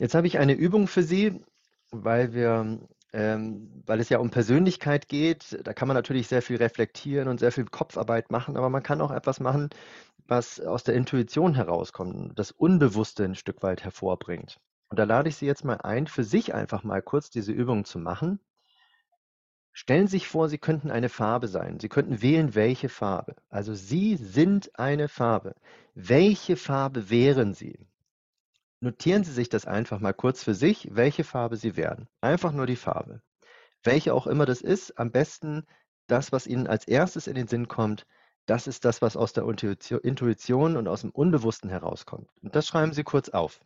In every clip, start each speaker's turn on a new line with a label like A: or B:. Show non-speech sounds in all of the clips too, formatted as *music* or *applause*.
A: Jetzt habe ich eine Übung für Sie, weil wir, ähm, weil es ja um Persönlichkeit geht. Da kann man natürlich sehr viel reflektieren und sehr viel Kopfarbeit machen, aber man kann auch etwas machen, was aus der Intuition herauskommt, das Unbewusste ein Stück weit hervorbringt. Und da lade ich Sie jetzt mal ein, für sich einfach mal kurz diese Übung zu machen. Stellen Sie sich vor, Sie könnten eine Farbe sein. Sie könnten wählen, welche Farbe. Also Sie sind eine Farbe. Welche Farbe wären Sie? Notieren Sie sich das einfach mal kurz für sich, welche Farbe Sie werden. Einfach nur die Farbe. Welche auch immer das ist, am besten das, was Ihnen als erstes in den Sinn kommt, das ist das, was aus der Intuition und aus dem Unbewussten herauskommt. Und das schreiben Sie kurz auf.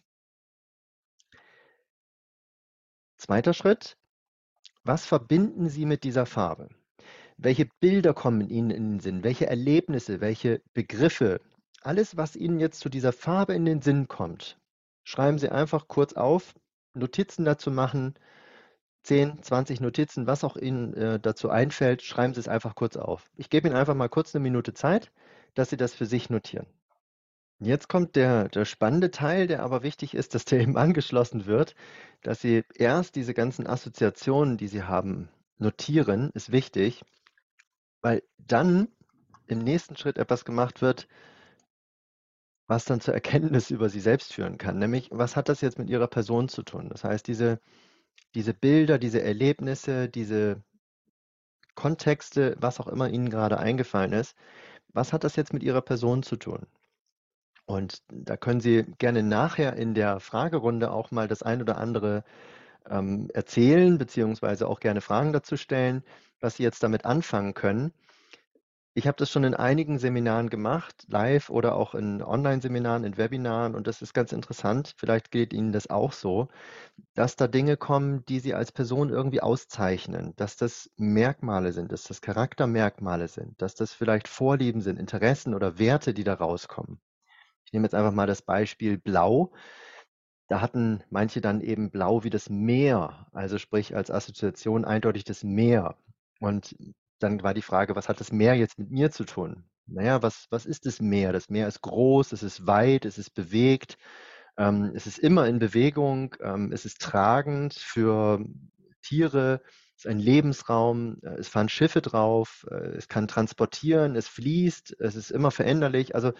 A: Zweiter Schritt. Was verbinden Sie mit dieser Farbe? Welche Bilder kommen Ihnen in den Sinn? Welche Erlebnisse, welche Begriffe? Alles, was Ihnen jetzt zu dieser Farbe in den Sinn kommt, schreiben Sie einfach kurz auf, Notizen dazu machen, 10, 20 Notizen, was auch Ihnen äh, dazu einfällt, schreiben Sie es einfach kurz auf. Ich gebe Ihnen einfach mal kurz eine Minute Zeit, dass Sie das für sich notieren. Jetzt kommt der, der spannende Teil, der aber wichtig ist, dass der *laughs* eben angeschlossen wird, dass Sie erst diese ganzen Assoziationen, die Sie haben, notieren, ist wichtig, weil dann im nächsten Schritt etwas gemacht wird, was dann zur Erkenntnis über sie selbst führen kann, nämlich was hat das jetzt mit ihrer Person zu tun? Das heißt, diese, diese Bilder, diese Erlebnisse, diese Kontexte, was auch immer Ihnen gerade eingefallen ist, was hat das jetzt mit Ihrer Person zu tun? Und da können Sie gerne nachher in der Fragerunde auch mal das ein oder andere ähm, erzählen, beziehungsweise auch gerne Fragen dazu stellen, was Sie jetzt damit anfangen können. Ich habe das schon in einigen Seminaren gemacht, live oder auch in Online-Seminaren, in Webinaren und das ist ganz interessant. Vielleicht geht Ihnen das auch so, dass da Dinge kommen, die Sie als Person irgendwie auszeichnen, dass das Merkmale sind, dass das Charaktermerkmale sind, dass das vielleicht Vorlieben sind, Interessen oder Werte, die da rauskommen. Ich nehme jetzt einfach mal das Beispiel Blau. Da hatten manche dann eben Blau wie das Meer, also sprich als Assoziation eindeutig das Meer. Und dann war die Frage, was hat das Meer jetzt mit mir zu tun? Naja, was, was ist das Meer? Das Meer ist groß, es ist weit, es ist bewegt, ähm, es ist immer in Bewegung, ähm, es ist tragend für Tiere, es ist ein Lebensraum, äh, es fahren Schiffe drauf, äh, es kann transportieren, es fließt, es ist immer veränderlich. Also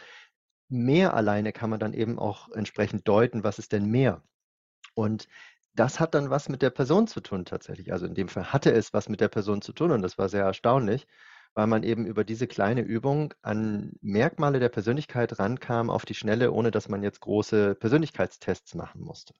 A: Meer alleine kann man dann eben auch entsprechend deuten, was ist denn Meer? Und das hat dann was mit der Person zu tun tatsächlich. Also in dem Fall hatte es was mit der Person zu tun und das war sehr erstaunlich, weil man eben über diese kleine Übung an Merkmale der Persönlichkeit rankam auf die Schnelle, ohne dass man jetzt große Persönlichkeitstests machen musste.